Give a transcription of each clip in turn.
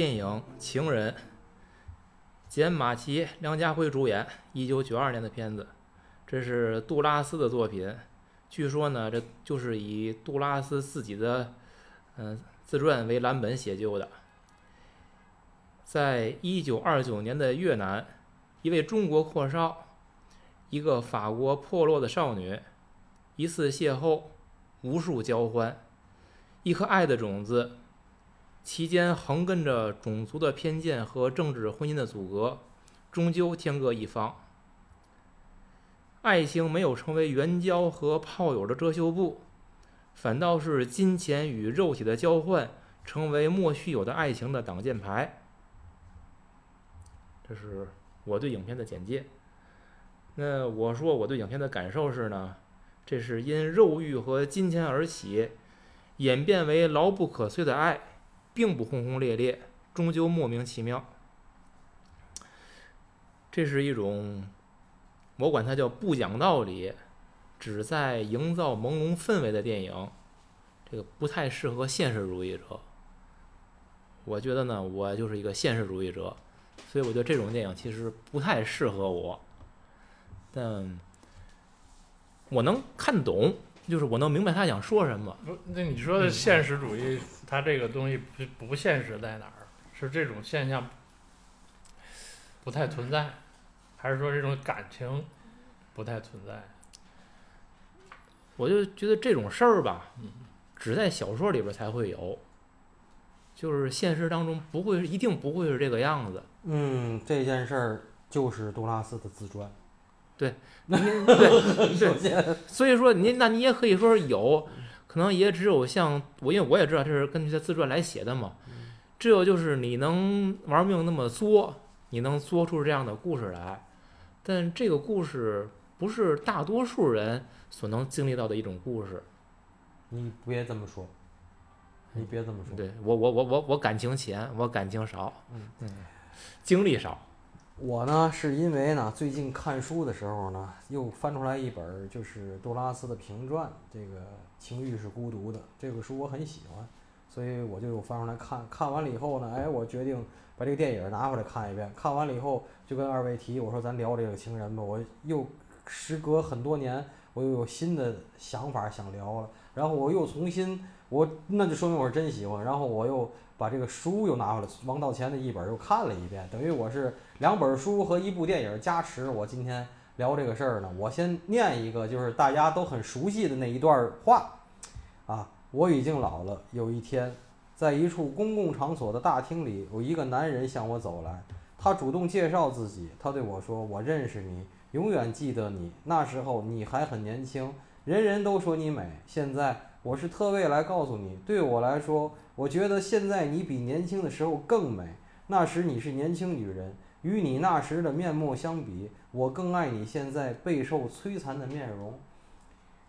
电影《情人》，简·马奇、梁家辉主演，一九九二年的片子。这是杜拉斯的作品，据说呢，这就是以杜拉斯自己的嗯、自传为蓝本写就的。在一九二九年的越南，一位中国阔少，一个法国破落的少女，一次邂逅，无数交欢，一颗爱的种子。其间横亘着种族的偏见和政治婚姻的阻隔，终究天各一方。爱情没有成为援交和炮友的遮羞布，反倒是金钱与肉体的交换成为莫须有的爱情的挡箭牌。这是我对影片的简介。那我说我对影片的感受是呢，这是因肉欲和金钱而起，演变为牢不可摧的爱。并不轰轰烈烈，终究莫名其妙。这是一种，我管它叫不讲道理，只在营造朦胧氛围的电影。这个不太适合现实主义者。我觉得呢，我就是一个现实主义者，所以我觉得这种电影其实不太适合我。但我能看懂，就是我能明白他想说什么。不，那你说的现实主义，它这个东西不不现实在哪儿？是这种现象不太存在，还是说这种感情不太存在？我就觉得这种事儿吧，嗯，只在小说里边才会有，就是现实当中不会，一定不会是这个样子。嗯，这件事儿就是杜拉斯的自传。您 对首对，先，所以说您那你也可以说是有，可能也只有像我，因为我也知道这是根据他自传来写的嘛，只有就是你能玩命那么作，你能作出这样的故事来，但这个故事不是大多数人所能经历到的一种故事。你别这么说，你别这么说。对我我我我我感情浅，我感情少，嗯嗯，经历少。我呢，是因为呢，最近看书的时候呢，又翻出来一本就是杜拉斯的评传，这个《情欲是孤独的》这个书我很喜欢，所以我就又翻出来看。看完了以后呢，哎，我决定把这个电影拿回来看一遍。看完了以后，就跟二位提，我说咱聊这个情人吧。我又时隔很多年，我又有新的想法想聊了，然后我又重新，我那就说明我是真喜欢。然后我又把这个书又拿回来，王道乾的一本又看了一遍，等于我是。两本书和一部电影加持，我今天聊这个事儿呢。我先念一个，就是大家都很熟悉的那一段话，啊，我已经老了。有一天，在一处公共场所的大厅里，有一个男人向我走来，他主动介绍自己，他对我说：“我认识你，永远记得你。那时候你还很年轻，人人都说你美。现在我是特为来告诉你，对我来说，我觉得现在你比年轻的时候更美。那时你是年轻女人。”与你那时的面目相比，我更爱你现在备受摧残的面容。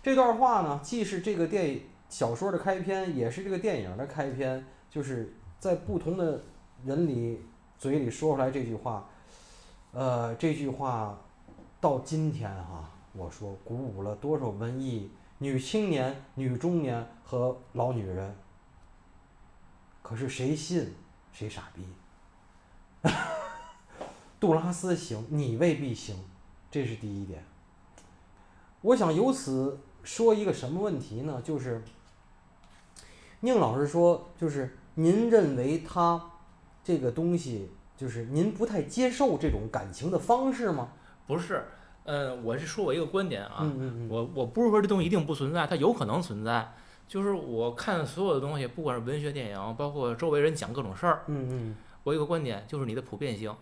这段话呢，既是这个电影小说的开篇，也是这个电影的开篇，就是在不同的人里嘴里说出来这句话。呃，这句话到今天哈，我说鼓舞了多少文艺女青年、女中年和老女人。可是谁信谁傻逼。杜拉斯行，你未必行，这是第一点。我想由此说一个什么问题呢？就是宁老师说，就是您认为他这个东西，就是您不太接受这种感情的方式吗？不是，嗯，我是说我一个观点啊，嗯嗯嗯，我我不是说这东西一定不存在，它有可能存在。就是我看所有的东西，不管是文学、电影，包括周围人讲各种事儿，嗯嗯我有一个观点，就是你的普遍性，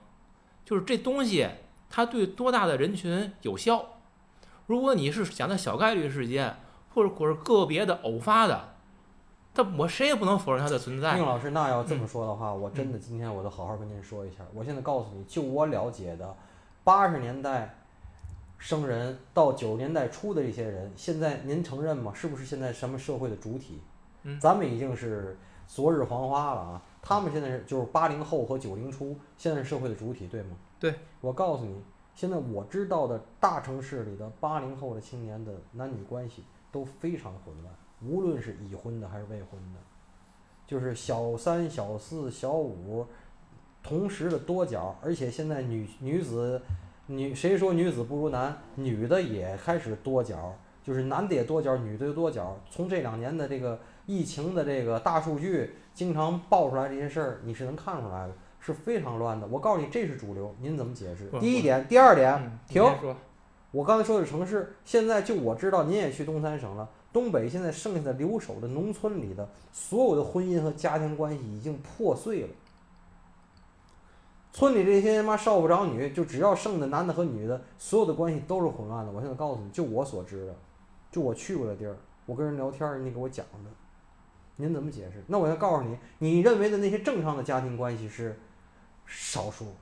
就是这东西它对多大的人群有效。如果你是讲的小概率事件，或者或者个别的偶发的，但我谁也不能否认它的存在宁。老师，那要这么说的话，我真的今天我都好好跟您说一下。我现在告诉你，就我了解的，八十年代生人到九十年代初的这些人，现在您承认吗？是不是现在什么社会的主体？嗯咱们已经是昨日黄花了啊！他们现在是就是八零后和九零初，现在是社会的主体，对吗？对。我告诉你，现在我知道的大城市里的八零后的青年的男女关系都非常混乱，无论是已婚的还是未婚的。就是小三、小四、小五同时的多角，而且现在女女子女谁说女子不如男，女的也开始多角，就是男的也多角，女的也多角。从这两年的这个疫情的这个大数据经常爆出来这些事儿，你是能看出来的，是非常乱的。我告诉你，这是主流，您怎么解释？第一点，第二点，嗯停。我刚才说的城市，现在就我知道，您也去东三省了。东北现在剩下的留守的农村里的所有的婚姻和家庭关系已经破碎了。村里这些妈少不长女，就只要剩的男的和女的，所有的关系都是混乱的。我现在告诉你，就我所知的，就我去过的地儿，我跟人聊天儿，人家给我讲的，您怎么解释？那我要告诉你，你认为的那些正常的家庭关系是少数，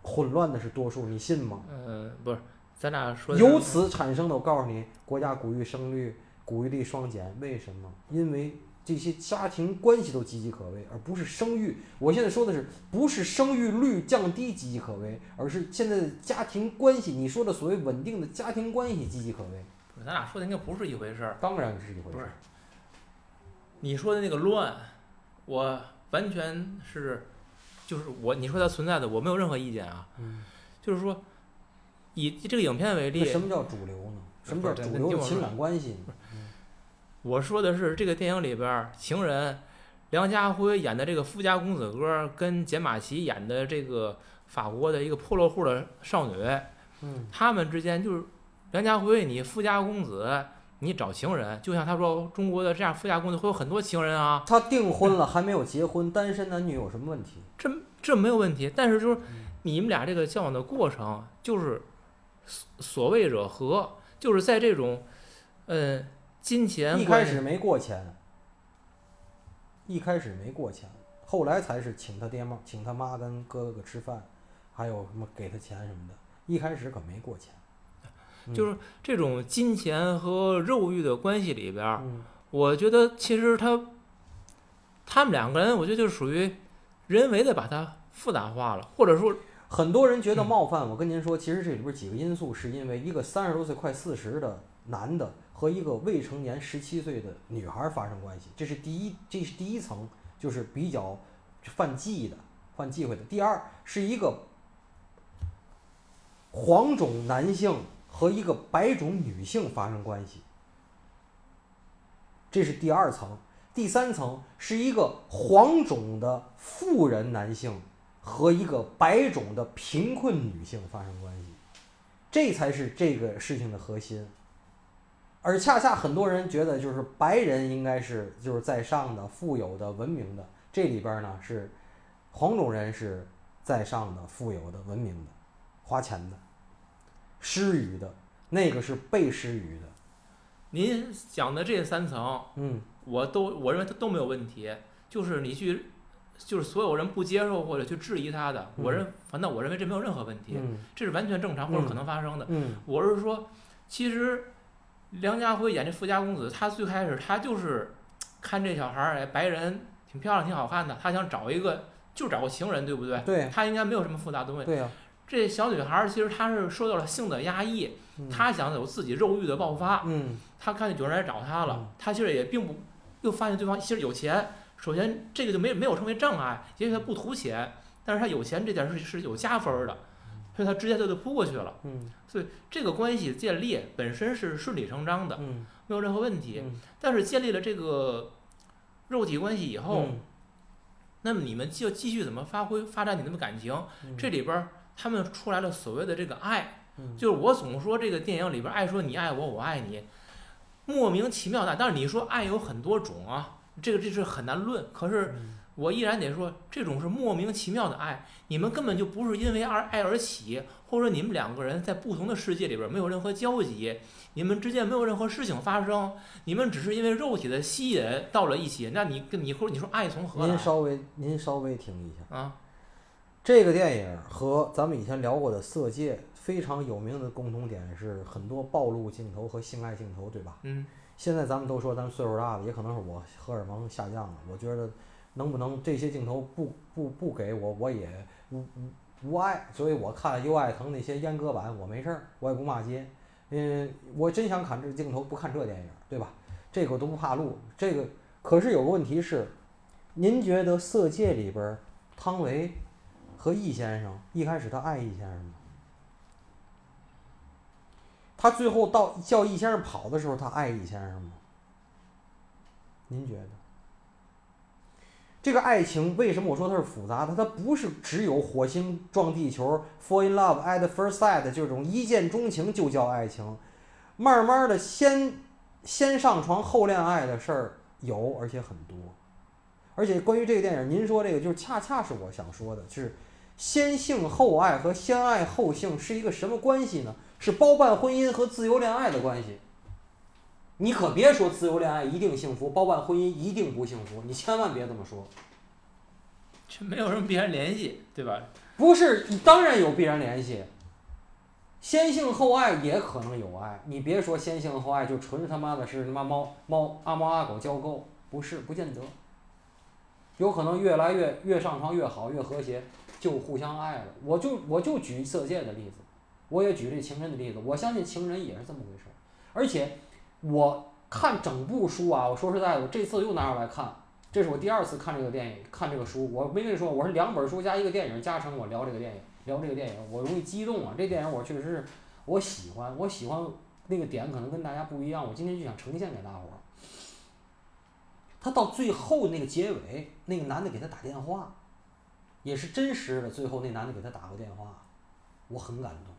混乱的是多数，你信吗？嗯，不是，咱俩说由此产生的，我告诉你，国家鼓励生育、鼓励率双减，为什么？因为这些家庭关系都岌岌可危，而不是生育。我现在说的是，不是生育率降低岌岌可危，而是现在的家庭关系，你说的所谓稳定的家庭关系岌岌可危。不咱俩说的应该不是一回事儿。当然是一回不是事儿。你说的那个乱，我完全是，就是我你说它存在的，我没有任何意见啊。嗯，就是说，以这个影片为例，什么叫主流呢？什么叫主流的情感关系？我说的是这个电影里边儿情人梁家辉演的这个富家公子哥，跟简马奇演的这个法国的一个破落户的少女，嗯他们之间就是梁家辉，你富家公子，你找情人，就像他说中国的这样富家公子会有很多情人啊，他订婚了还没有结婚，单身男女有什么问题？这这没有问题。但是就是你们俩这个交往的过程，就是所所谓惹和，就是在这种，嗯，金钱一开始没过钱，一开始没过钱，后来才是请他爹妈、请他妈跟哥哥吃饭，还有什么给他钱什么的。一开始可没过钱，嗯就是这种金钱和肉欲的关系里边我觉得其实他他们两个人，我觉得就属于人为的把它复杂化了，或者说，很多人觉得嗯冒犯。我跟您说，其实这里边几个因素，是因为一个三十多岁快四十的男的和一个未成年十七岁的女孩发生关系，这是第一，这是第一层，就是比较犯忌的、犯忌讳的。第二是一个黄种男性和一个白种女性发生关系，这是第二层。第三层是一个黄种的富人男性和一个白种的贫困女性发生关系，这才是这个事情的核心。而恰恰很多人觉得，就是白人应该是就是在上的、富有的、文明的，这里边呢是黄种人是在上的、富有的、文明的、花钱的、施予的，那个是被施予的。您讲的这三层，嗯我都我认为它都没有问题，就是你去。就是所有人不接受或者去质疑他的，我认反正我认为这没有任何问题，嗯这是完全正常或者可能发生的。嗯我是说，其实梁家辉演这富家公子，他最开始他就是看这小孩儿，哎，白人挺漂亮，挺好看的，他想找一个就找个情人，对不对？对他应该没有什么复杂东西。对呀、这小女孩儿其实她是受到了性的压抑，嗯她想有自己肉欲的爆发，嗯她看见有人来找她嗯了，她其实也并不又发现对方其实有钱。首先，这个就没没有成为障碍，也许她不图钱，但是她有钱这件事是有加分儿的，所以她直接就就扑过去了。嗯这个关系建立本身是顺理成章的，嗯没有任何问题。嗯但是建立了这个肉体关系以后，嗯那么你们就继续怎么发挥发展你们的感情？嗯这里边儿他们出来了所谓的这个爱，嗯就是我总说这个电影里边爱说你爱我，我爱你，莫名其妙的。但是你说爱有很多种啊，这个这是很难论。可是嗯我依然得说，这种是莫名其妙的爱，你们根本就不是因为爱爱而起，或者说你们两个人在不同的世界里边没有任何交集，你们之间没有任何事情发生，你们只是因为肉体的吸引到了一起，那你跟你或者你说爱从何来您稍微您稍微听一下。啊？这个电影和咱们以前聊过的《色戒》非常有名的共同点是很多暴露镜头和性爱镜头，对吧？嗯，现在咱们都说咱们岁数大了，也可能是我荷尔蒙下降了。我觉得能不能这些镜头不不不给我，我也无无无爱。所以我看优爱腾那些阉割版，我没事儿，我也不骂街。嗯，我真想看这镜头，不看这电影，对吧？这个我都不怕录。这个可是有个问题是，您觉得《色戒》里边儿汤唯和易先生一开始他爱易先生吗？他最后到叫易先生跑的时候，他爱易先生吗？您觉得？这个爱情为什么我说它是复杂的？它不是只有火星撞地球，fall in love at first sight 这种一见钟情就叫爱情，慢慢的先先上床后恋爱的事儿有，而且很多。而且关于这个电影，您说这个就恰恰是我想说的，是先性后爱和先爱后性是一个什么关系呢？是包办婚姻和自由恋爱的关系。你可别说自由恋爱一定幸福，包办婚姻一定不幸福，你千万别这么说。这没有什么必然联系，对吧？不是，当然有必然联系。先性后爱也可能有爱，你别说先性后爱就纯他妈的是他妈猫猫阿猫阿狗交媾，不是，不见得。有可能越来越越上床越好越和谐，就互相爱了。我就我就举色戒的例子，我也举这情人的例子。我相信情人也是这么回事。而且我看整部书啊，我说实在的，我这次又拿出来看，这是我第二次看这个电影，看这个书。我没跟你说，我是两本书加一个电影加成我聊这个电影，聊这个电影，我容易激动啊。这电影我确实是我喜欢，我喜欢那个点可能跟大家不一样，我今天就想呈现给大伙儿。他到最后那个结尾，那个男的给他打电话，也是真实的。最后那男的给他打过电话，我很感动。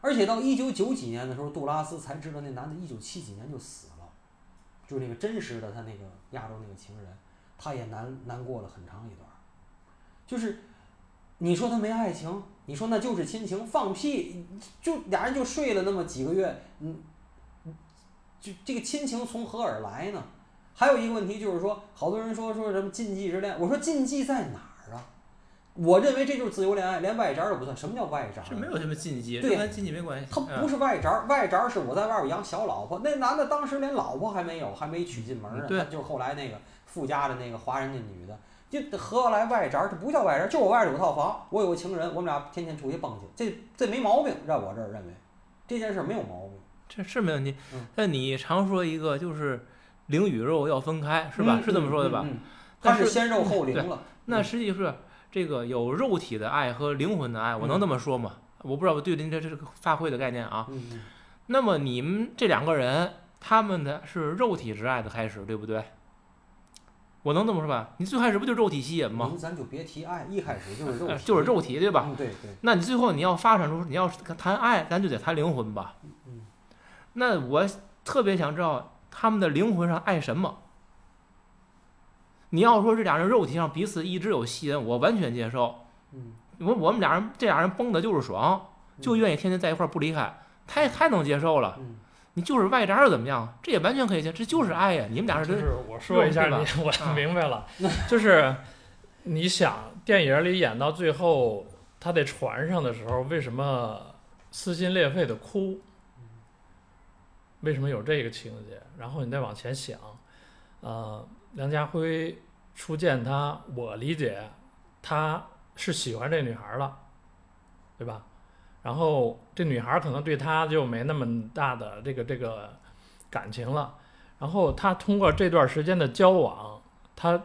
而且到一九九几年的时候，杜拉斯才知道那男的一九七几年就死了，就那个真实的他那个亚洲那个情人，他也难难过了很长一段。就是你说他没爱情，你说那就是亲情，放屁！就俩人就睡了那么几个月，嗯。就这个亲情从何而来呢？还有一个问题就是说，好多人说说什么禁忌之恋，我说禁忌在哪儿啊？我认为这就是自由恋爱，连外宅都不算。什么叫外宅？这没有什么禁忌，对跟禁忌没关系。他不是外宅，外宅是我在外边养小老婆。那男的当时连老婆还没有，还没娶进门呢。对，就后来那个富家的那个华人那女的，就何来外宅？这不叫外宅，就我外边有套房，我有个情人，我们俩天天出去蹦去，这这没毛病，在我这儿认为这件事没有毛病。这是没问题，嗯但你常说一个就是灵与肉要分开，是吧？嗯是这么说的吧？但是是先肉后灵了。那实际是这个有肉体的爱和灵魂的爱，我能这么说吗？我不知道我对您这这个发挥的概念啊。那么你们这两个人，他们的是肉体之爱的开始，对不对？我能这么说吧？你最开始不就是肉体吸引吗？您咱就别提爱，一开始就是肉体，呃就是肉体，对吧？嗯，对对，那你最后你要发展出你要谈爱，咱就得谈灵魂吧。嗯那我特别想知道他们的灵魂上爱什么。你要说这俩人肉体上彼此一直有吸引，我完全接受。嗯，我我们俩人这俩人崩的就是爽，就愿意天天在一块儿不离开，太太能接受了。嗯你就是外宅又怎么样？这也完全可以接，这就是爱呀！你们俩就是是我说一下你，我啊明白了，就是你想电影里演到最后，他在船上的时候，为什么撕心裂肺的哭？为什么有这个情节？然后你再往前想，呃，梁家辉初见他，我理解他是喜欢这女孩了，对吧？然后这女孩可能对他就没那么大的这个这个感情了。然后他通过这段时间的交往，他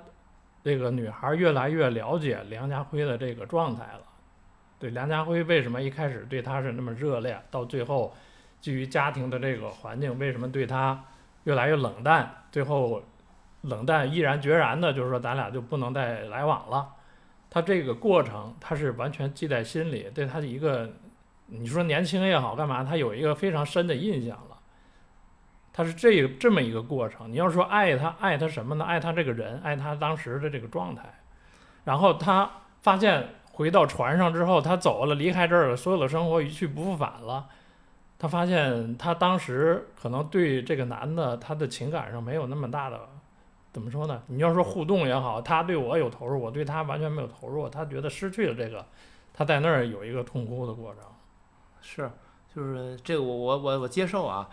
这个女孩越来越了解梁家辉的这个状态了。对梁家辉为什么一开始对他是那么热烈，到最后基于家庭的这个环境，为什么对他越来越冷淡，最后冷淡毅然决然的，就是说咱俩就不能再来往了。他这个过程他是完全记在心里，对他的一个你说年轻也好干嘛，他有一个非常深的印象了。他是这这么一个过程。你要说爱他，爱他什么呢？爱他这个人，爱他当时的这个状态。然后他发现回到船上之后，他走了，离开这儿了，所有的生活一去不复返了。他发现他当时可能对这个男的，他的情感上没有那么大的，怎么说呢？你要说互动也好，他对我有投入，我对他完全没有投入，他觉得失去了这个，他在那儿有一个痛哭的过程。是，就是这个我我我我接受啊，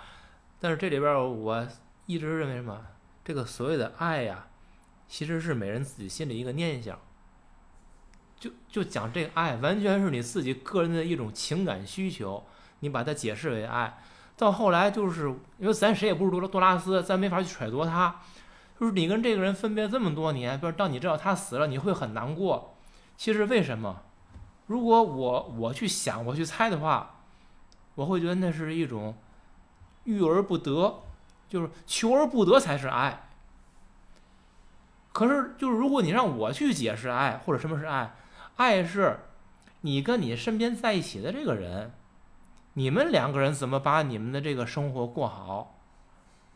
但是这里边我一直认为什么，这个所谓的爱呀，其实是每人自己心里一个念想。就就讲这个爱，完全是你自己个人的一种情感需求，你把它解释为爱。到后来就是因为咱谁也不是多多拉斯，咱没法去揣度他。就是你跟这个人分别这么多年，比如当你知道他死了，你会很难过。其实为什么？如果我我去想，我去猜的话，我会觉得那是一种欲而不得，就是求而不得才是爱。可是，就是如果你让我去解释爱或者什么是爱，爱是你跟你身边在一起的这个人，你们两个人怎么把你们的这个生活过好，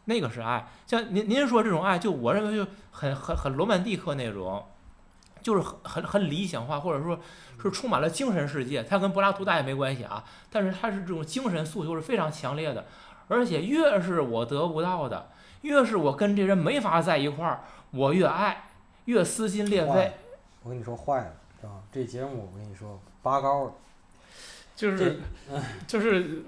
那个是爱。像您您说这种爱，就我认为就很很很罗曼蒂克那种，就是很很理想化，或者说是充满了精神世界。它跟柏拉图大爷没关系啊，但是它是这种精神诉求是非常强烈的，而且越是我得不到的，越是我跟这人没法在一块儿。我越爱，越撕心裂肺。我跟你说坏了，啊？这节目我跟你说拔高了，就是就是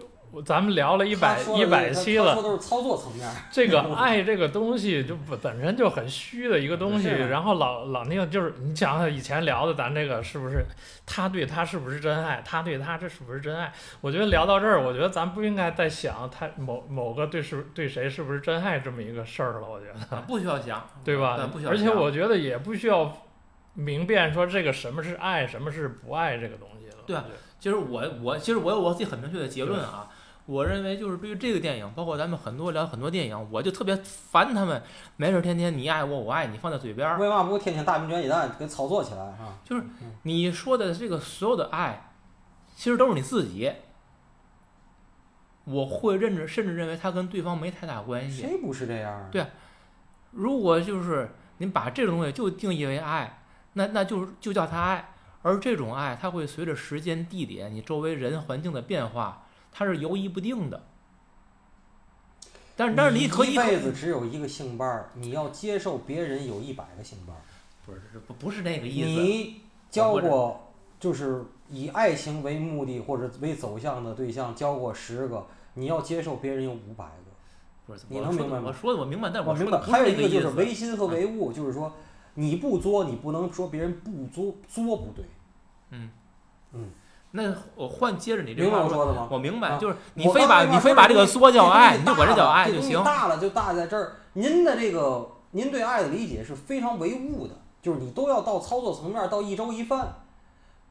咱们聊了一百一百期了，说都是操作层面。这个 爱这个东西就本身就很虚的一个东西，然后老老那个就是你想想以前聊的咱这个是不是他对他是不是真爱，他对他这是不是真爱？我觉得聊到这儿，我觉得咱不应该再想他某某个对是对谁是不是真爱这么一个事儿了。我觉得不需要想，对吧？而且我觉得也不需要明辨说这个什么是爱，什么是不爱这个东西了。对，其实我我其实我有我自己很明确的结论啊。我认为就是对于这个电影，包括咱们很多聊很多电影，我就特别烦他们，没事天天你爱我我爱你放在嘴边儿。为嘛不天天大兵卷一弹给操作起来啊？就是你说的这个所有的爱，其实都是你自己。我会认知，甚至认为他跟对方没太大关系。谁不是这样？对，如果就是您把这种东西就定义为爱，那那就是就叫他爱，而这种爱，它会随着时间、地点、你周围人环境的变化。它是游移不定的，但是但是你可以一辈子只有一个性伴儿，你要接受别人有一百个性伴儿，不是不不是那个意思。你交过就是以爱情为目的或者为走向的对象交过十个，你要接受别人有五百个，不是你能明白吗？我说的我明白，但我明白。还有一个就是唯心和唯物，就是说你不作，你不能说别人不作，作不对。嗯嗯。那我换接着你这话说的吗？我明白，就是你非把你非把这个缩叫爱，你就管这叫爱就行。大了就大在这儿。您的这个您对爱的理解是非常唯物的，就是你都要到操作层面，到一粥一饭。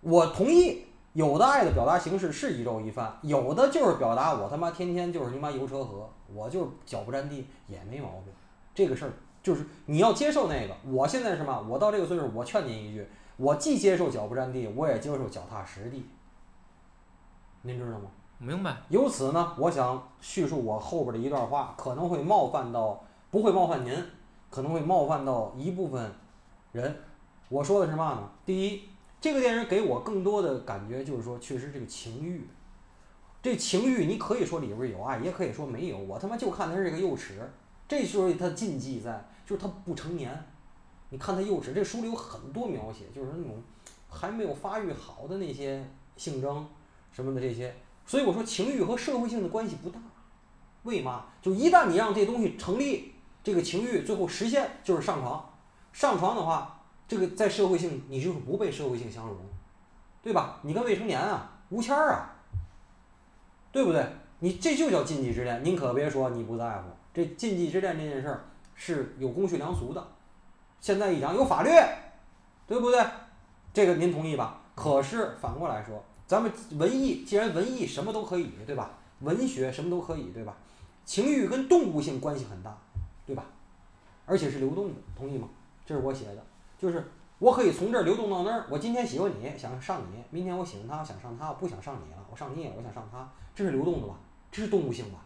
我同意，有的爱的表达形式是一粥一饭，有的就是表达我他妈天天就是你妈油车河，我就是脚不沾地也没毛病。这个事儿就是你要接受那个。我现在是什么？我到这个岁数，我劝您一句，我既接受脚不沾地，我也接受脚踏实地。您知道吗？明白。由此呢，我想叙述我后边的一段话，可能会冒犯到，不会冒犯您，可能会冒犯到一部分人。我说的是嘛呢？第一，这个电影给我更多的感觉就是说，确实这个情欲，这情欲你可以说里边有爱，也可以说没有。我他妈就看他是个幼齿，这就是他禁忌在，就是他不成年。你看他幼齿，这书里有很多描写，就是那种还没有发育好的那些性征。什么的这些，所以我说情欲和社会性的关系不大，为嘛？就一旦你让这东西成立，这个情欲最后实现就是上床，上床的话，这个在社会性你就是不被社会性相容，对吧？你跟未成年啊，无签儿啊，对不对？你这就叫禁忌之恋，您可别说你不在乎，这禁忌之恋这件事儿是有公序良俗的，现在一讲有法律，对不对？这个您同意吧？可是反过来说。咱们文艺，既然文艺什么都可以，对吧？文学什么都可以，对吧？情欲跟动物性关系很大，对吧？而且是流动的，同意吗？这是我写的，就是我可以从这儿流动到那儿。我今天喜欢你，想上你；明天我喜欢他，想上他，我不想上你了，我上你，我想上他。这是流动的吧？这是动物性吧？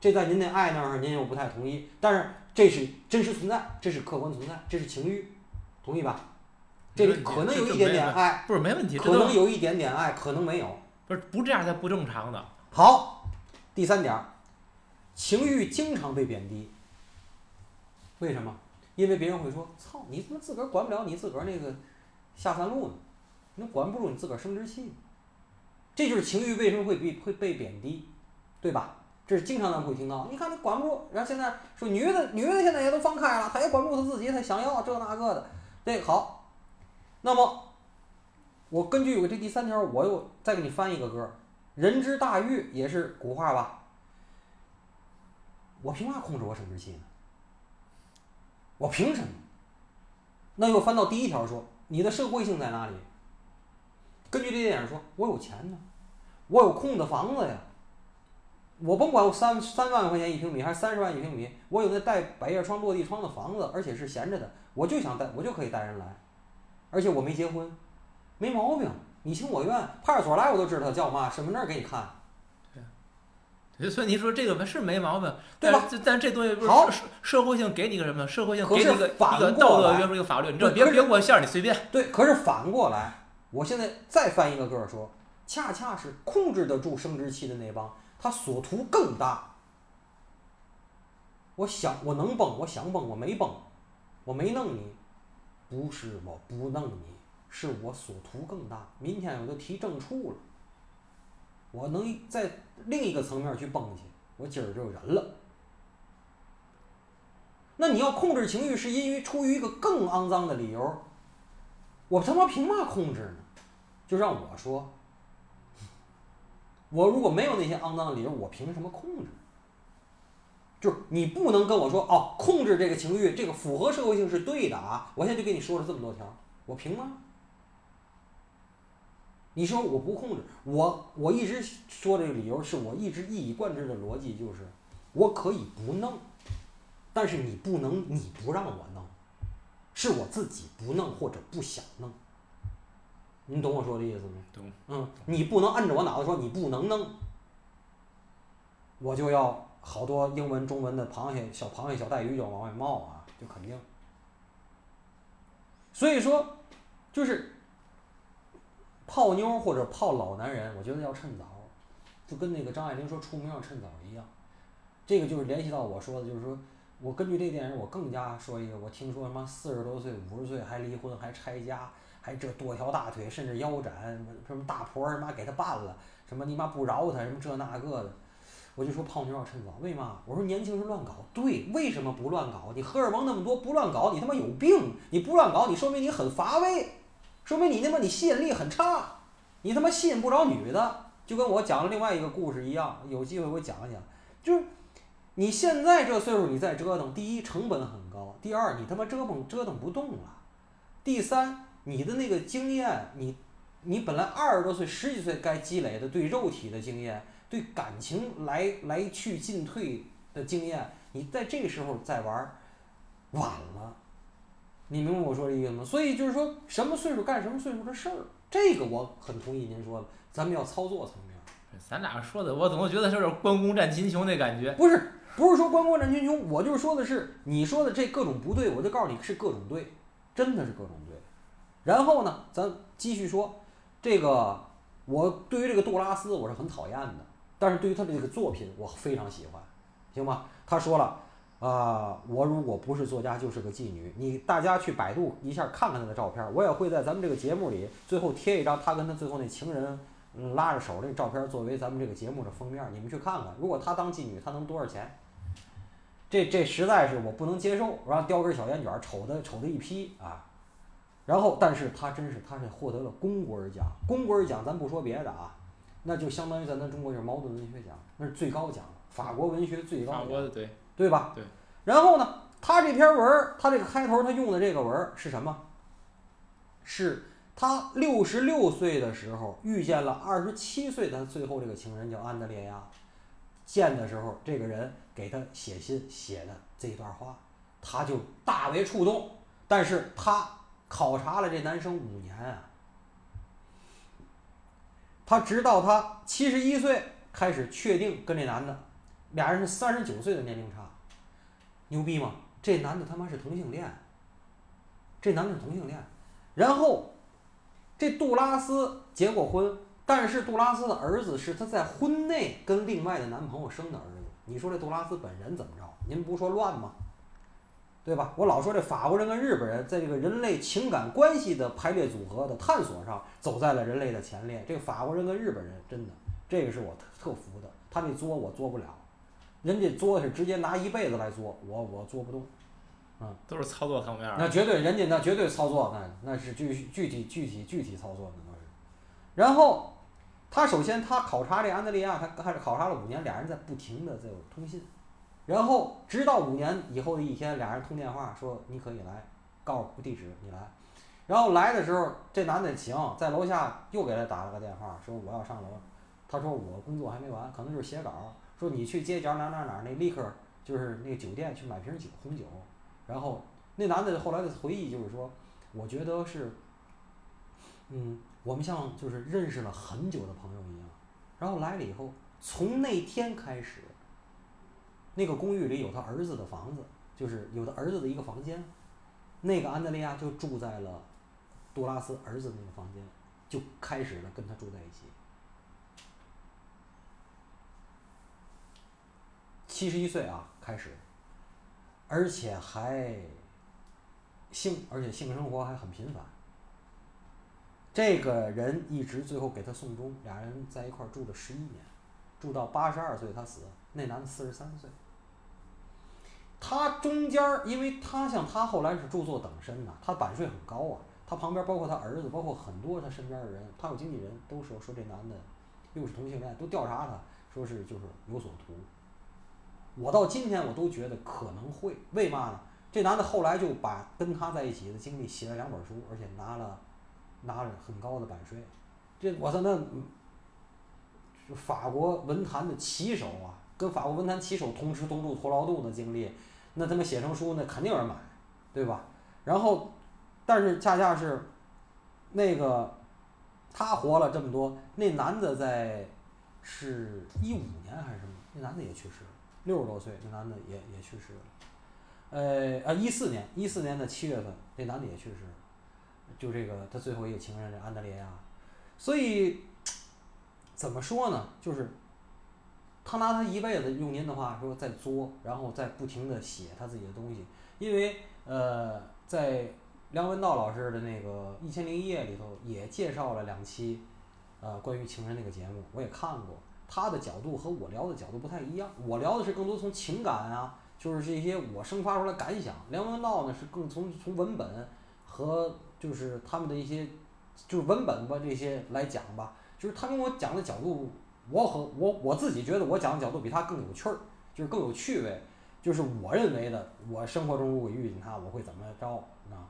这在您那爱那儿，您又不太同意。但是这是真实存在，这是客观存在，这是情欲，同意吧？这里可能有一点点爱，不是没问题。可能有一点点爱，可能没有。不是不这样才不正常的。好，第三点，情欲经常被贬低。为什么？因为别人会说：“操，你怎么自个儿管不了你自个儿那个下三路呢？你管不住你自个儿生殖器。”这就是情欲为什么会被会被贬低，对吧？这是经常咱们会听到。你看你管不住，然后现在说女的，女的现在也都放开了，她也管不住她自己，她想要这那个的。对，好。那么，我根据有这第三条，我又再给你翻一个歌人之大欲也是古话吧？我凭啥控制我生殖器呢？我凭什么？那又翻到第一条说，你的社会性在哪里？根据这电影说，我有钱呢，我有空的房子呀，我甭管我三三万块钱一平米还是三十万一平米，我有那带百叶窗、落地窗的房子，而且是闲着的，我就想带，我就可以带人来，而且我没结婚，没毛病，你情我愿，派出所来我都知道他叫嘛，身份证给你看，所以你说这个是没毛病，对吧但是这东西不是好社社会性给你个什么？社会性给你个一反过个道德来约束一个法律，你知道对可是别别过线儿，你随便。对，可是反过来，我现在再翻一个个儿说，恰恰是控制得住生殖器的那帮，他所图更大。我想我能崩，我想崩，我没崩，我没弄你，不是我不弄你，是我所图更大。明天我就提正处了，我能在另一个层面去崩去，我今儿就忍了。那你要控制情欲，是因为出于一个更肮脏的理由，我他妈凭嘛控制呢？就让我说，我如果没有那些肮脏的理由，我凭什么控制？就是你不能跟我说哦，控制这个情欲，这个符合社会性是对的啊！我现在就跟你说了这么多条，我凭吗？你说我不控制，我我一直说这个理由是我一直一以贯之的逻辑就是，我可以不弄，但是你不能，你不让我弄，是我自己不弄或者不想弄。你懂我说的意思吗？懂。嗯，你不能摁着我脑袋说你不能弄，我就要好多英文、中文的螃蟹、小螃蟹、小带鱼就往外冒啊，就肯定。所以说，就是泡妞或者泡老男人，我觉得要趁早，就跟那个张爱玲说出名要趁早一样。这个就是联系到我说的，就是说我根据这电影，我更加说一个，我听说什么四十多岁、五十岁还离婚、还拆家，还这多条大腿，甚至腰斩，什么大婆儿妈给他办了，什么你妈不饶他，什么这那个的。我就说泡妞要趁早，为嘛？我说年轻人乱搞，对，为什么不乱搞？你荷尔蒙那么多，不乱搞，你他妈有病！你不乱搞，你说明你很乏味，说明你他妈你吸引力很差，你他妈吸引不着女的，就跟我讲了另外一个故事一样，有机会我讲讲，就是你现在这岁数你再折腾，第一成本很高，第二你他妈折腾折腾不动了，第三你的那个经验，你你本来二十多岁、十几岁该积累的对肉体的经验。对感情来来去进退的经验，你在这个时候再玩儿，晚了。你明白我说的意思吗？所以就是说什么岁数干什么岁数的事儿，这个我很同意您说的，咱们要操作层面。咱俩说的，我怎么觉得有点关公战秦琼那感觉。不是，不是说关公战秦琼，我就是说的是你说的这各种不对，我就告诉你是各种对，真的是各种对。然后呢，咱继续说这个，我对于这个杜拉斯我是很讨厌的。但是对于他的这个作品，我非常喜欢，行吗？他说了，啊、我如果不是作家，就是个妓女。你大家去百度一下看看他的照片，我也会在咱们这个节目里最后贴一张他跟他最后那情人拉着手那照片作为咱们这个节目的封面，你们去看看。如果他当妓女，他能多少钱？这这实在是我不能接受，然后叼根小烟卷，瞅的瞅的一批啊。然后，但是他真是他是获得了龚古尔奖，龚古尔奖咱不说别的啊。那就相当于咱咱中国就是茅盾文学奖，那是最高奖，法国文学最高奖，法国的对，对吧？对。然后呢，他这篇文儿，他这个开头他用的这个文儿是什么？是他六十六岁的时候遇见了二十七岁的最后这个情人叫安德烈亚，见的时候这个人给他写信写的这段话，他就大为触动。但是他考察了这男生五年啊。他直到他七十一岁开始确定跟这男的，俩人是三十九岁的年龄差，牛逼吗？这男的他妈是同性恋，这男的是同性恋，然后这杜拉斯结过婚，但是杜拉斯的儿子是他在婚内跟另外的男朋友生的儿子。你说这杜拉斯本人怎么着？您不说乱吗？对吧？我老说这法国人跟日本人在这个人类情感关系的排列组合的探索上走在了人类的前列。这个法国人跟日本人真的，这个是我特特服的。他那作我作不了，人家作是直接拿一辈子来作，我我作不动。嗯都是操作层面儿。那绝对，人家那绝对操作，那那是具具体具体具体操作那都是。然后他首先他考察这安德烈亚，他还是考察了五年，俩人在不停的在有通信。然后直到五年以后的一天，俩人通电话说你可以来，告诉我地址你来。然后来的时候，这男的行，在楼下又给他打了个电话，说我要上楼。他说我工作还没完，可能就是写稿。说你去街角哪哪哪那立刻就是那个酒店去买瓶酒红酒。然后那男的后来的回忆就是说，我觉得是，嗯，我们像就是认识了很久的朋友一样。然后来了以后，从那天开始，那个公寓里有他儿子的房子，就是有他儿子的一个房间。那个安德烈亚就住在了杜拉斯儿子那个房间，就开始了跟他住在一起。七十一岁啊，开始，而且还性，而且性生活还很频繁。这个人一直最后给他送终，俩人在一块住了十一年，住到八十二岁他死，那男的四十三岁。他中间儿，因为他像他后来是著作等身呐，他版税很高啊。他旁边包括他儿子，包括很多他身边的人，他有经纪人，都说说这男的又是同性恋，都调查他，说是就是有所图。我到今天我都觉得可能会，为嘛呢？这男的后来就把跟他在一起的经历写了两本书，而且拿了拿了很高的版税。这我操，那法国文坛的旗手啊，跟法国文坛旗手同吃同住同劳动的经历，那他妈写成书那肯定有人买，对吧？然后，但是恰恰是那个他活了这么多，那男的在是一五年还是什么？那男的也去世了。六十多岁，那男的也也去世了。呃啊，一四年，一四年的七月份，那男的也去世了。就这个他最后一个情人，这安德烈亚。所以怎么说呢？就是他拿他一辈子，用您的话说，在作，然后再不停的写他自己的东西。因为呃，在梁文道老师的那个《一千零一夜》里头，也介绍了两期呃关于情人那个节目，我也看过。他的角度和我聊的角度不太一样，我聊的是更多从情感啊，就是这些我生发出来感想。梁文道呢是更从从文本和就是他们的一些就是文本吧这些来讲吧，就是他跟我讲的角度，我和我我自己觉得我讲的角度比他更有趣儿，就是更有趣味，就是我认为的，我生活中如果遇见他，我会怎么着啊？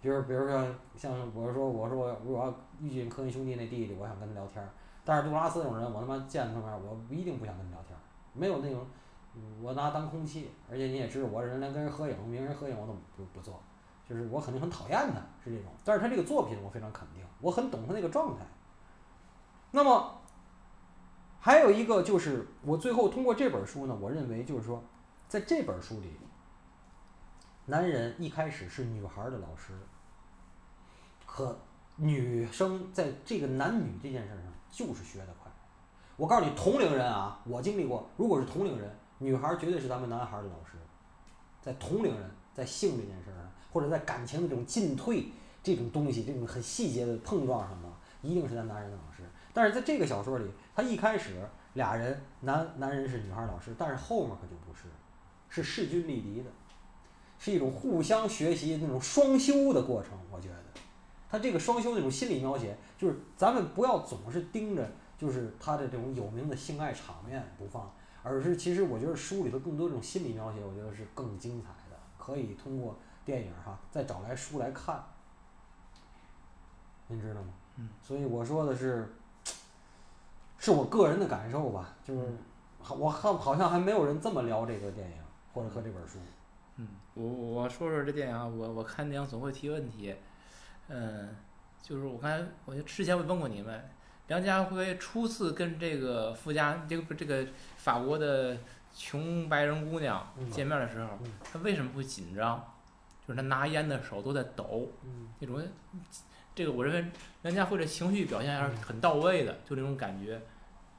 比如比如说像我说我说我我要遇见科恩兄弟那弟弟，我想跟他聊天儿。但是杜拉斯这种人，我他妈见他面，我不一定不想跟他聊天儿，没有那种，我拿当空气，而且你也知道，我这人连跟人合影、名人合影我都不不做，就是我肯定很讨厌他，是这种。但是他这个作品我非常肯定，我很懂他那个状态。那么，还有一个就是我最后通过这本书呢，我认为就是说，在这本书里，男人一开始是女孩的老师，可女生在这个男女这件事上。就是学得快，我告诉你，同龄人啊，我经历过。如果是同龄人，女孩绝对是咱们男孩的老师，在同龄人，在性这件事上，或者在感情的这种进退这种东西，这种很细节的碰撞上呢，一定是咱男人的老师。但是在这个小说里，他一开始俩人男男人是女孩老师，但是后面可就不是，是势均力敌的，是一种互相学习那种双修的过程。我觉得。他这个双修那种心理描写，就是咱们不要总是盯着，就是他的这种有名的性爱场面不放，而是其实我觉得书里头更多这种心理描写，我觉得是更精彩的，可以通过电影哈再找来书来看，您知道吗？嗯。所以我说的是，是我个人的感受吧，就是我好好像还没有人这么聊这个电影或者和这本书。嗯，我我说说这电影啊，我我看电影总会提问题。嗯，就是我刚才，我就之前我问过你们，梁家辉初次跟这个富家这个这个法国的穷白人姑娘见面的时候，他为什么会紧张？就是他拿烟的手都在抖，那种，这个我认为梁家辉的情绪表现还是很到位的，就那种感觉。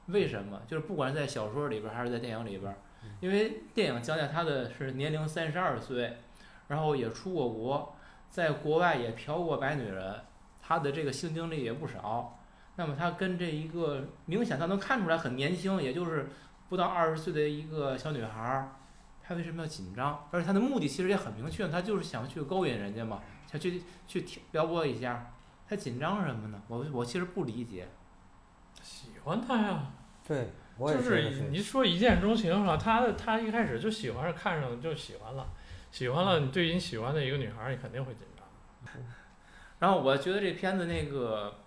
为什么？就是不管是在小说里边还是在电影里边，因为电影讲讲他的是年龄三十二岁，然后也出过国。在国外也嫖过白女人，他的这个性经历也不少。那么他跟这一个明显他能看出来很年轻，也就是不到二十岁的一个小女孩儿，他为什么要紧张？而且他的目的其实也很明确，他就是想去勾引人家嘛，想去去撩拨一下。他紧张什么呢？我我其实不理解。喜欢他呀。对。我也就是你说一见钟情哈，他他一开始就喜欢上，看上就喜欢了，喜欢了，你对于你喜欢的一个女孩儿，你肯定会紧张。然后我觉得这片子那个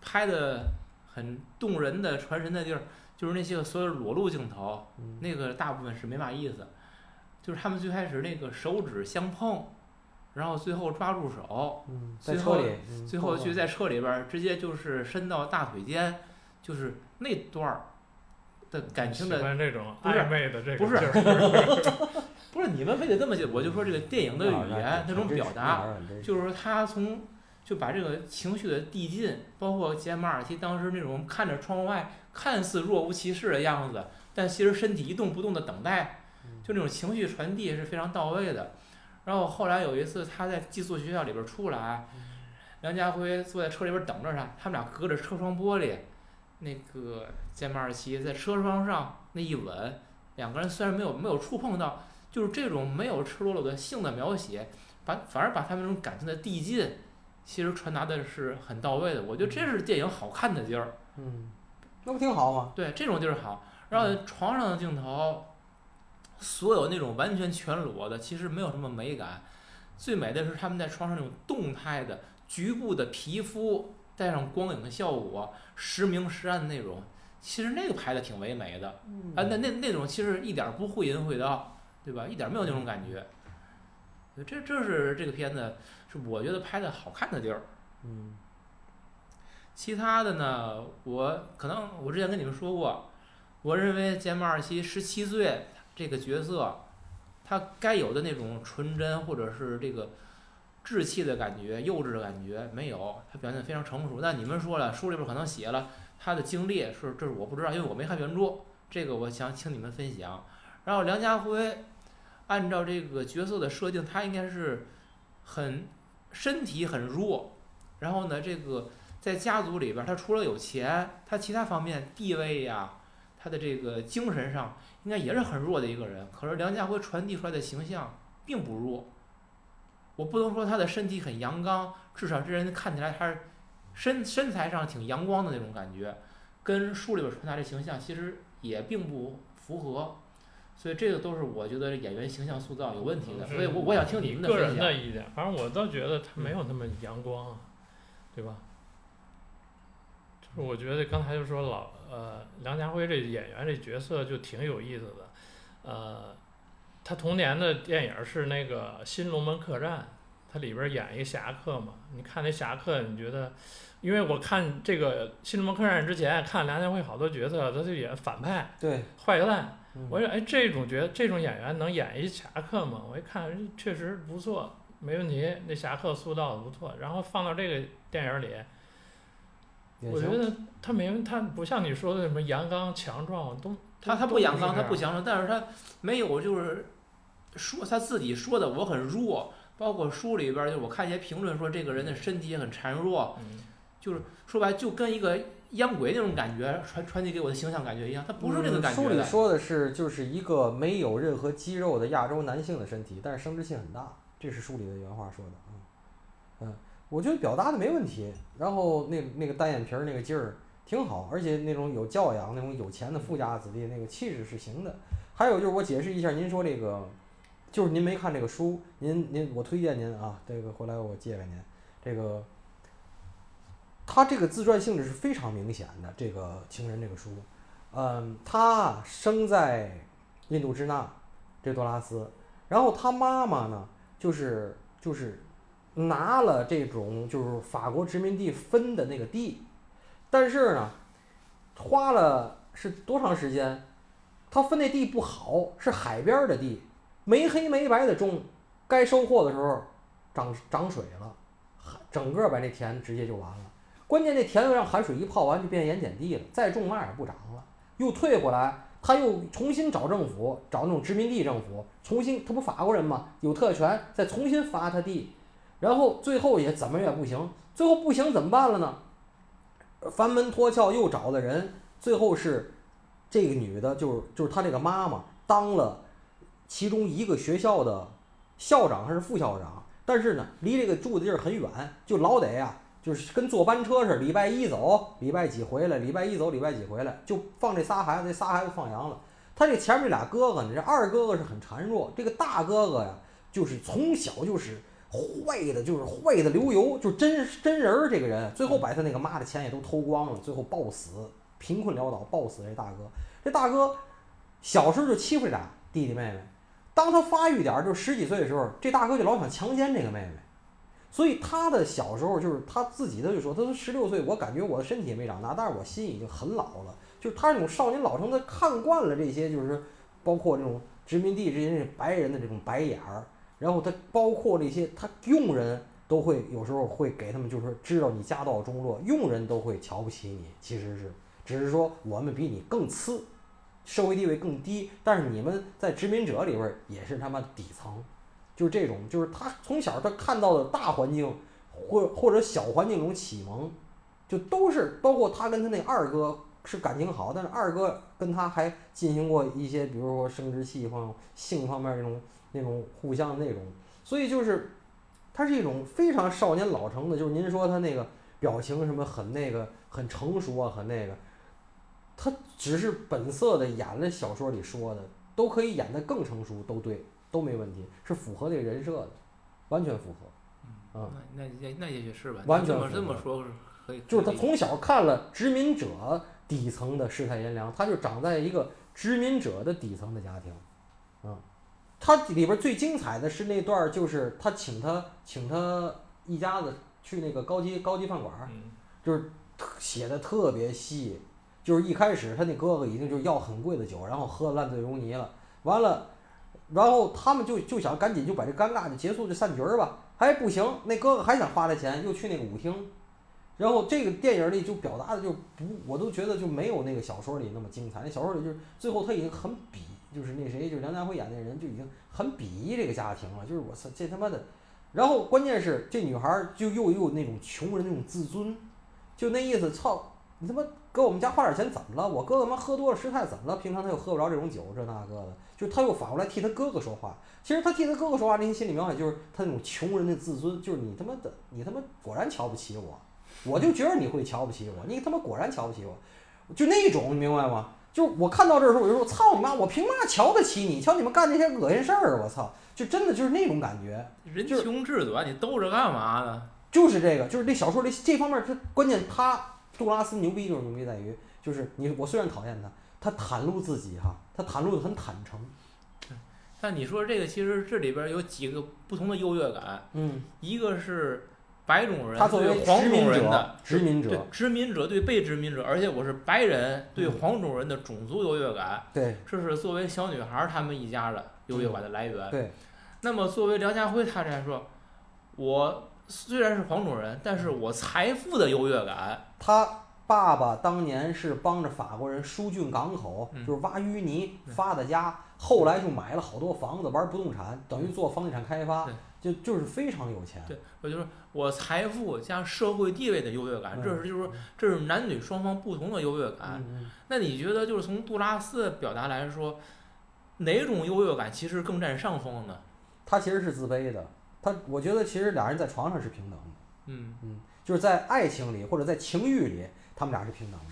拍的很动人的、传神的地儿，就是那些个所有裸露镜头，嗯那个大部分是没嘛意思，就是他们最开始那个手指相碰，然后最后抓住手，嗯，在最后，嗯最后碰到去在车里边儿直接就是伸到大腿间，就是那段儿的感情喜的，欢这种不是暧昧的这不是 不是你们非得这么写，我就说这个电影的语言那种表达，，就就是说他从就把这个情绪的递进，包括杰马尔提当时那种看着窗外看似若无其事的样子，但其实身体一动不动的等待，就那种情绪传递是非常到位的。然后后来有一次他在寄宿学校里边出来，梁家辉坐在车里边等着他，他们俩隔着车窗玻璃，那个杰马尔奇在车窗上那一吻，两个人虽然没有没有触碰到，就是这种没有赤裸裸的性的描写，把反而把他们那种感情的递进，其实传达的是很到位的。我觉得这是电影好看的地儿，嗯，那不挺好吗？对这种地儿好。然后床上的镜头，所有那种完全全裸的，其实没有什么美感。最美的是他们在床上那种动态的局部的皮肤带上光影的效果，时明时暗的那种，其实那个拍的挺唯美的。啊，那那那种其实一点不会淫会道，对吧？一点没有那种感觉。这这是这个片子是我觉得拍的好看的地儿。嗯其他的呢，我可能我之前跟你们说过，我认为杰马尔奇十七岁这个角色，他该有的那种纯真或者是这个稚气的感觉、幼稚的感觉没有，他表现得非常成熟。但你们说了，书里边可能写了他的经历，是这是我不知道，因为我没看原著，这个我想请你们分享。然后梁家辉按照这个角色的设定，他应该是很身体很弱，然后呢，这个在家族里边，他除了有钱，他其他方面地位呀，他的这个精神上应该也是很弱的一个人。可是梁家辉传递出来的形象并不弱，我不能说他的身体很阳刚，至少这人看起来还是身身材上挺阳光的那种感觉，跟书里边传达的形象其实也并不符合。所以这个都是我觉得演员形象塑造有问题的，所以我我想听你们的个分享。人的意见，反正我倒觉得他没有那么阳光啊，对吧？就是我觉得刚才就说老呃梁家辉这演员这角色就挺有意思的，呃，他童年的电影是那个《新龙门客栈》，他里边演一个侠客嘛，你看那侠客，你觉得？因为我看这个《新龙门客栈》之前看梁家辉好多角色，他就演反派、对，坏蛋，嗯我说，哎，这种角这种演员能演一侠客吗？我一看，哎确实不错，没问题，那侠客塑造的不错。然后放到这个电影里，我觉得他没他不像你说的什么阳刚强壮，都他他不阳刚，他不强壮，但是他没有就是说他自己说的我很弱，包括书里边儿就我看一些评论说这个人的身体也很孱弱，嗯，就是说白了就跟一个洋鬼那种感觉传传递给我的形象感觉一样，他不是这个感觉嗯书里。说的是，就是一个没有任何肌肉的亚洲男性的身体，但是生殖器很大，这是书里的原话说的啊。嗯，我觉得表达的没问题，然后那那个单眼皮儿那个劲儿挺好，而且那种有教养、那种有钱的富家子弟那个气质是行的。还有就是我解释一下，您说这个，就是您没看这个书，您您我推荐您啊，这个回来我借给您，这个。他这个自传性质是非常明显的，这个情人这个书，嗯，他生在印度支那，这多拉斯，然后他妈妈呢，就是就是拿了这种就是法国殖民地分的那个地，但是呢，花了是多长时间？他分那地不好，是海边的地，没黑没白的种，该收获的时候涨涨水了，整个把那田直接就完了。关键这田又让海水一泡完就变盐碱地了，再种嘛也不长了，又退回来，他又重新找政府，找那种殖民地政府，重新他不法国人嘛，有特权，再重新发他地，然后最后也怎么也不行，最后不行怎么办了呢？翻门脱壳又找的人，最后是这个女的，就是就是他这个妈妈当了其中一个学校的校长还是副校长，但是呢，离这个住的地儿很远，就老得呀就是跟坐班车似的，礼拜一走，礼拜几回来，礼拜一走，礼拜几回来，就放这仨孩子，这仨孩子放羊了。他这前面这俩哥哥呢，这二哥哥是很孱弱，这个大哥哥呀，就是从小就是坏的，就是坏的流油，就真真人儿这个人，最后把他那个妈的钱也都偷光了，最后暴死，贫困潦倒，暴死这大哥。这大哥小时候就欺负这俩弟弟妹妹，当他发育点儿，就十几岁的时候，这大哥就老想强奸这个妹妹。所以他的小时候就是他自己，他就说，他说十六岁，我感觉我的身体也没长大，但是我心已经很老了。就是他这种少年老成，他看惯了这些，就是包括这种殖民地这些白人的这种白眼儿，然后他包括那些他佣人都会有时候会给他们，就是说知道你家道中落，佣人都会瞧不起你，其实是只是说我们比你更次，社会地位更低，但是你们在殖民者里边儿也是他妈底层，就是这种，就是他从小他看到的大环境或或者小环境中启蒙，就都是包括他跟他那二哥。是感情好，但是二哥跟他还进行过一些，比如说生殖器方、性方面那种那种互相的那种，所以就是，他是一种非常少年老成的，就是您说他那个表情什么很那个很成熟啊，很那个，他只是本色的演了小说里说的，都可以演得更成熟，都对，都没问题，是符合这个人设的，完全符合。嗯那那那那也许是吧。完全符这么说是可以。就是他从小看了殖民者底层的世态炎凉，他就长在一个殖民者的底层的家庭，啊、他里边最精彩的是那段儿，就是他请他请他一家子去那个高级高级饭馆就是写的特别细，就是一开始他那哥哥已经就要很贵的酒，然后喝得烂醉如泥了，完了，然后他们就就想赶紧就把这尴尬就结束就散局儿吧，还不行，那哥哥还想花这钱，又去那个舞厅，然后这个电影里就表达的就不，我都觉得就没有那个小说里那么精彩，那小说里就是最后他已经很鄙，就是那谁就是梁家辉演那人就已经很鄙夷这个家庭了，就是我操这他妈的。然后关键是这女孩儿就又有那种穷人那种自尊，就那意思，操你他妈给我们家花点钱怎么了？我哥哥妈喝多了失态怎么了？平常他又喝不着这种酒，这那个的，就他又反过来替他哥哥说话。其实他替他哥哥说话，那些心理描写就是他那种穷人的自尊，就是你他妈的，你他妈果然瞧不起我，我就觉得你会瞧不起我，你他妈果然瞧不起我，就那种，你明白吗？就我看到这儿的时候，我就说操你妈，我凭嘛瞧得起你？瞧你们干那些恶心事儿，我操！就真的就是那种感觉。人就是穷志短，你兜着干嘛呢？就是这个，就是这小说里这方面，他关键他杜拉斯牛逼就是牛逼在于，就是你我虽然讨厌他，他袒露自己哈，他袒露的很坦诚，但你说这个，其实这里边有几个不同的优越感，嗯，一个是白种人他作为对黄种人的，殖民对者，殖民者对被殖民者，而且我是白人对嗯。黄种人的种族优越感，对这是作为小女孩儿他们一家的优越感的来源。嗯对，那么作为梁家辉他这样说，我虽然是黄种人，但是我财富的优越感，他爸爸当年是帮着法国人疏浚港口，嗯就是挖淤泥发的家，后来就买了好多房子，玩不动产，等于做房地产开发，就就是非常有钱，对我就说我财富加社会地位的优越感，嗯这是就是说这是男女双方不同的优越感。那你觉得就是从杜拉斯的表达来说，哪种优越感其实更占上风呢？他其实是自卑的，他我觉得其实俩人在床上是平等的。嗯嗯，就是在爱情里或者在情欲里，他们俩是平等的。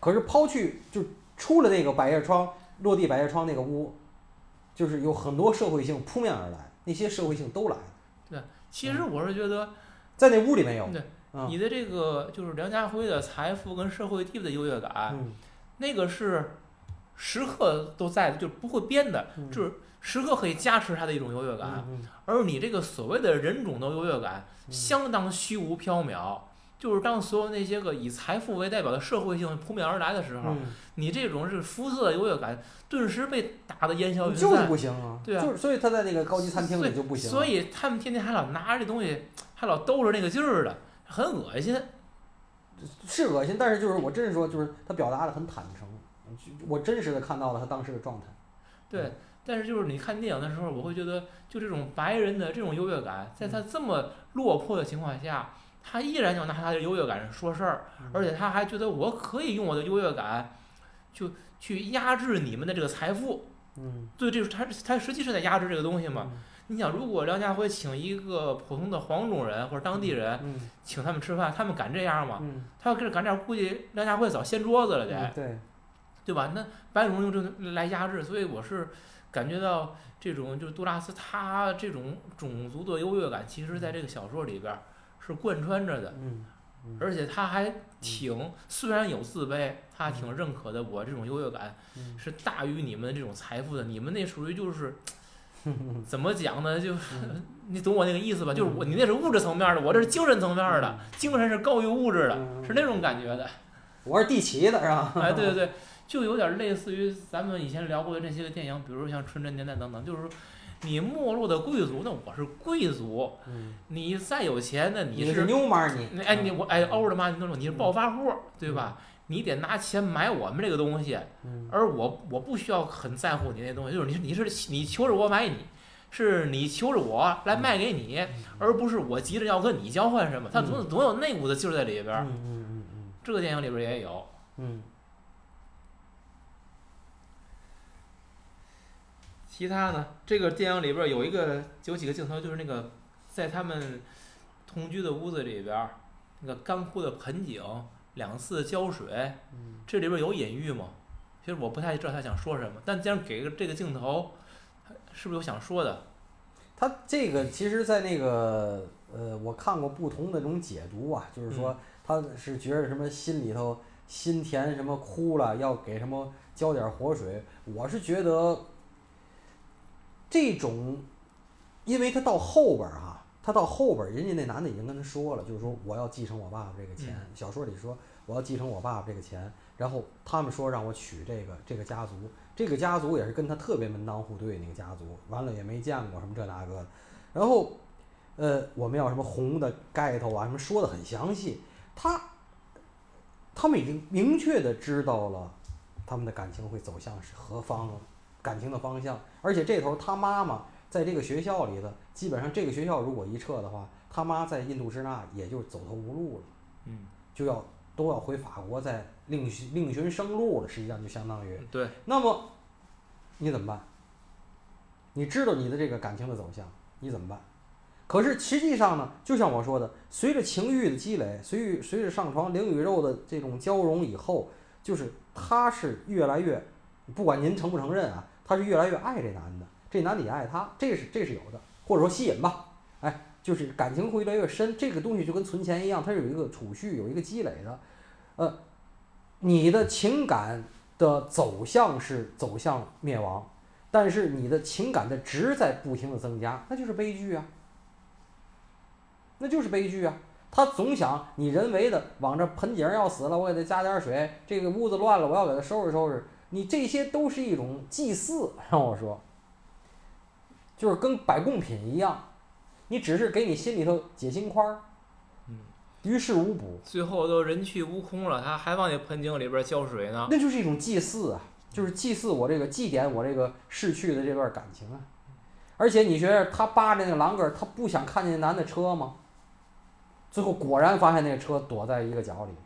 可是抛去就出了那个百叶窗落地百叶窗那个屋，就是有很多社会性扑面而来，那些社会性都来了，其实我是觉得在那屋里没有。对嗯你的这个就是梁家辉的财富跟社会地位的优越感，嗯那个是时刻都在的，就不会变的，嗯就是时刻可以加持他的一种优越感。嗯而你这个所谓的人种的优越感，嗯相当虚无缥缈。就是当所有那些个以财富为代表的社会性扑面而来的时候，嗯，你这种是肤色的优越感，顿时被打得烟消云散。就是不行啊。对啊就是所以他在那个高级餐厅里就不行。所以他们天天还老拿着这东西，还老兜着那个劲儿的，很恶心。是恶心，但是就是我真是说，就是他表达的很坦诚，我真实的看到了他当时的状态。对，但是就是你看电影的时候，我会觉得，就这种白人的这种优越感，在他这么落魄的情况下，他依然要拿他的优越感说事儿，而且他还觉得我可以用我的优越感，就去压制你们的这个财富。嗯，对，这是他他实际是在压制这个东西嘛。你想，如果梁家辉请一个普通的黄种人或者当地人嗯请他们吃饭，他们敢这样吗？嗯，他要跟着敢这样，估计梁家辉早掀桌子了得。嗯对，对吧？那白种人用这个来压制，所以我是感觉到这种就是杜拉斯他这种种族的优越感，其实在这个小说里边儿是贯穿着的，嗯嗯而且他还挺虽然有自卑，他挺认可的我这种优越感嗯是大于你们这种财富的，你们那属于就是。怎么讲呢？就是 你懂我那个意思吧？就是我你那是物质层面的，我这是精神层面的，精神是高于物质的，嗯是那种感觉的。我是地奇的是吧？哎，对对对，就有点类似于咱们以前聊过的那些个电影，比如像《纯真年代》等等，就是说，你没落的贵族，那我是贵族，嗯，你再有钱，那你是，牛妈你，那哎你我哎欧的妈那种，你是暴发户，对吧？你得拿钱买我们这个东西，嗯而我我不需要很在乎你那东西，就是你你是你求着我买你。是你求着我来卖给你，而不是我急着要跟你交换什么，他总总有那股子劲儿在里边儿。嗯嗯嗯嗯这个电影里边也有。嗯其他呢？这个电影里边儿有一个有几个镜头，就是那个在他们同居的屋子里边儿，那个干枯的盆景，两次浇水，嗯这里边儿有隐喻吗？其实我不太知道他想说什么，但既然给个这个镜头，是不是有想说的？他这个其实，在那个呃，我看过不同的这种解读啊，就是说他是觉得什么心里头心田什么枯了，要给什么浇点活水。我是觉得这种，因为他到后边儿哈、他到后边儿，人家那男的已经跟他说了，就是说我要继承我爸爸这个钱。小说里说我要继承我爸爸这个钱，然后他们说让我娶这个这个家族，这个家族也是跟他特别门当户对那个家族，完了也没见过什么这那个的，然后，呃，我们要什么红的盖头啊，什么说的很详细，他，他们已经明确的知道了他们的感情会走向是何方，感情的方向，而且这头他妈妈在这个学校里的，基本上这个学校如果一撤的话，他妈在印度支那也就走投无路了。嗯，就要都要回法国再另寻另寻生路了，实际上就相当于，对，那么你怎么办？你知道你的这个感情的走向，你怎么办？可是实际上呢，就像我说的，随着情欲的积累，随着随着上床灵与肉的这种交融以后，就是他是越来越，不管您承不承认啊，他是越来越爱这男的，这男的也爱他，这是这是有的，或者说吸引吧，哎，就是感情会越来越深，这个东西就跟存钱一样，它是有一个储蓄，有一个积累的，呃，你的情感的走向是走向灭亡，但是你的情感的值在不停的增加，那就是悲剧啊，那就是悲剧啊。他总想你人为的往这盆景要死了，我给他加点水，这个屋子乱了，我要给他收拾收拾。你这些都是一种祭祀，让我说，就是跟摆贡品一样，你只是给你心里头解心宽儿，嗯，于事无补。最后都人去屋空了，他还往那盆景里边儿浇水呢。那就是一种祭祀啊，就是祭祀我这个祭奠我这个逝去的这段感情啊。而且你觉得他扒着那个栏杆，他不想看见那男的车吗？最后果然发现那个车躲在一个角里，啊，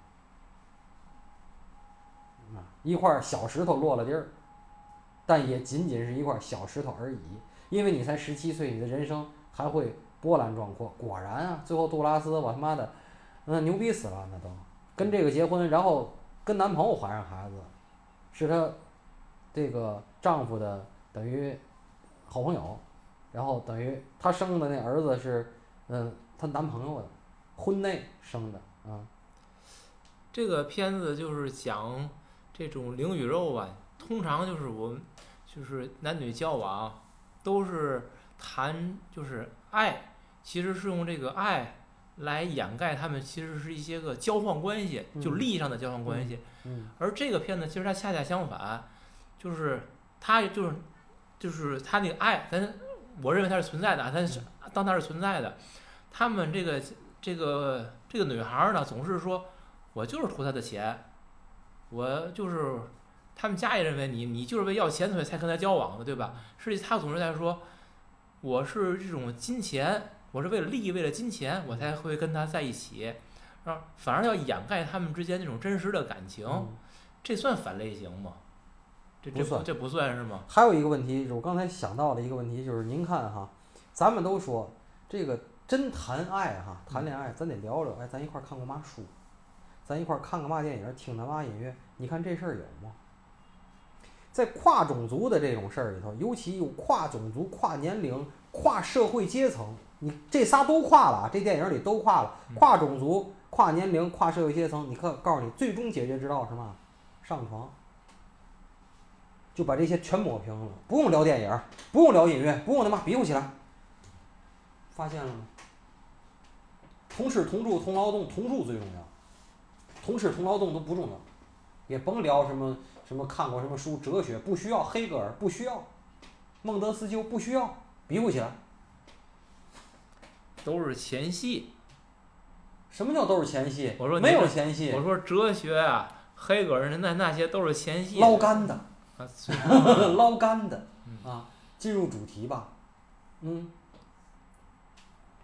一块小石头落了地儿，但也仅仅是一块小石头而已。因为你才十七岁，你的人生还会波澜壮阔。果然啊，最后杜拉斯我他妈的，那牛逼死了，那都跟这个结婚，然后跟男朋友怀上孩子，是她这个丈夫的等于好朋友，然后等于她生的那儿子是嗯她男朋友的婚内生的啊，这个片子就是讲这种灵与肉吧，通常就是我们就是男女交往都是谈就是爱，其实是用这个爱来掩盖他们其实是一些个交换关系，就嗯利益上的交换关系。嗯而这个片子其实它恰恰相反，就是它就是就是它那个爱，咱我认为它是存在的啊，它是当它是存在的。他们这个这个这个女孩儿呢，总是说我就是图他的钱，我就是他们家也认为你你就是为要钱所以才跟他交往的，对吧？实际他总是在说，我是这种金钱，我是为了利益，为了金钱，我才会跟他在一起。啊，反而要掩盖他们之间那种真实的感情，嗯这算反类型吗？这这不算这不算是吗？还有一个问题，就是我刚才想到的一个问题，就是您看哈，咱们都说这个真谈爱哈，谈恋爱咱得聊聊，哎，咱一块儿看过嘛书，咱一块儿看个嘛电影，听他嘛音乐，你看这事儿有吗？在跨种族的这种事儿里头，尤其有跨种族、跨年龄、跨社会阶层，你这仨都跨了啊，这电影里都跨了，跨种族、跨年龄、跨社会阶层，你可告诉你，最终解决之道是嘛？上床，就把这些全抹平了，不用聊电影，不用聊音乐，不用他妈比划起来，发现了吗？同吃同住同劳动，同住最重要，同吃同劳动都不重要，也甭聊什么。什么看过什么书？哲学不需要，黑格尔不需要，孟德斯鸠不需要，比不起来。都是前戏。什么叫都是前戏？我说没有前戏。我说哲学啊，黑格尔那那些都是前戏。捞干的，啊，捞干的啊！进入主题吧，嗯。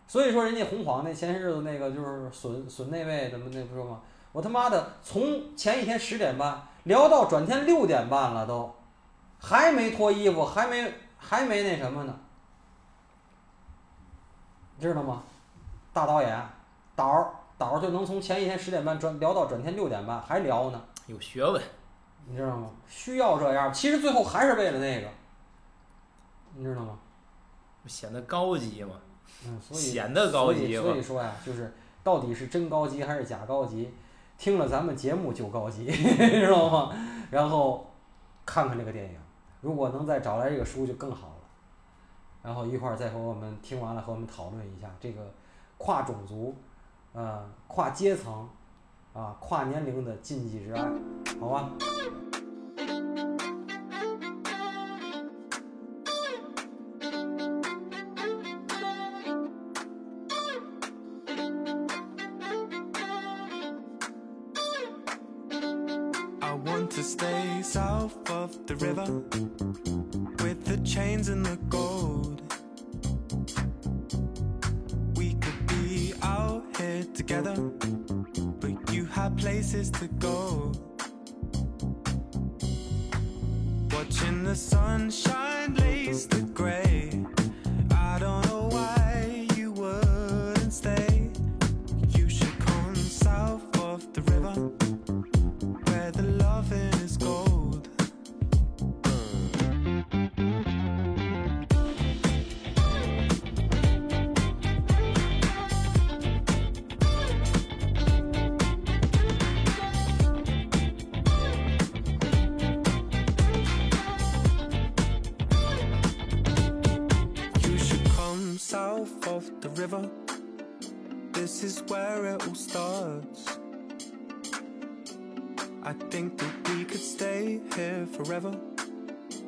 所以说，人家红黄那前些日子那个就是损损那位怎么那不说吗？我他妈的从前一天十点半。聊到转天六点半了，都还没脱衣服，还没还没那什么呢，知道吗？大导演导儿导儿就能从前一天十点半转聊到转天六点半，还聊呢。有学问，你知道吗？需要这样，其实最后还是为了那个，你知道吗？显得高级嘛。嗯，所以显得高级所以说呀，就是到底是真高级还是假高级？听了咱们节目就高级，知道吗？然后看看这个电影，如果能再找来这个书就更好了。然后一会儿再和我们听完了和我们讨论一下这个跨种族、呃跨阶层、啊跨年龄的禁忌之爱，好吧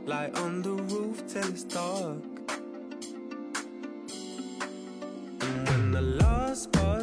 Lie on the roof till it's dark. And when the last bus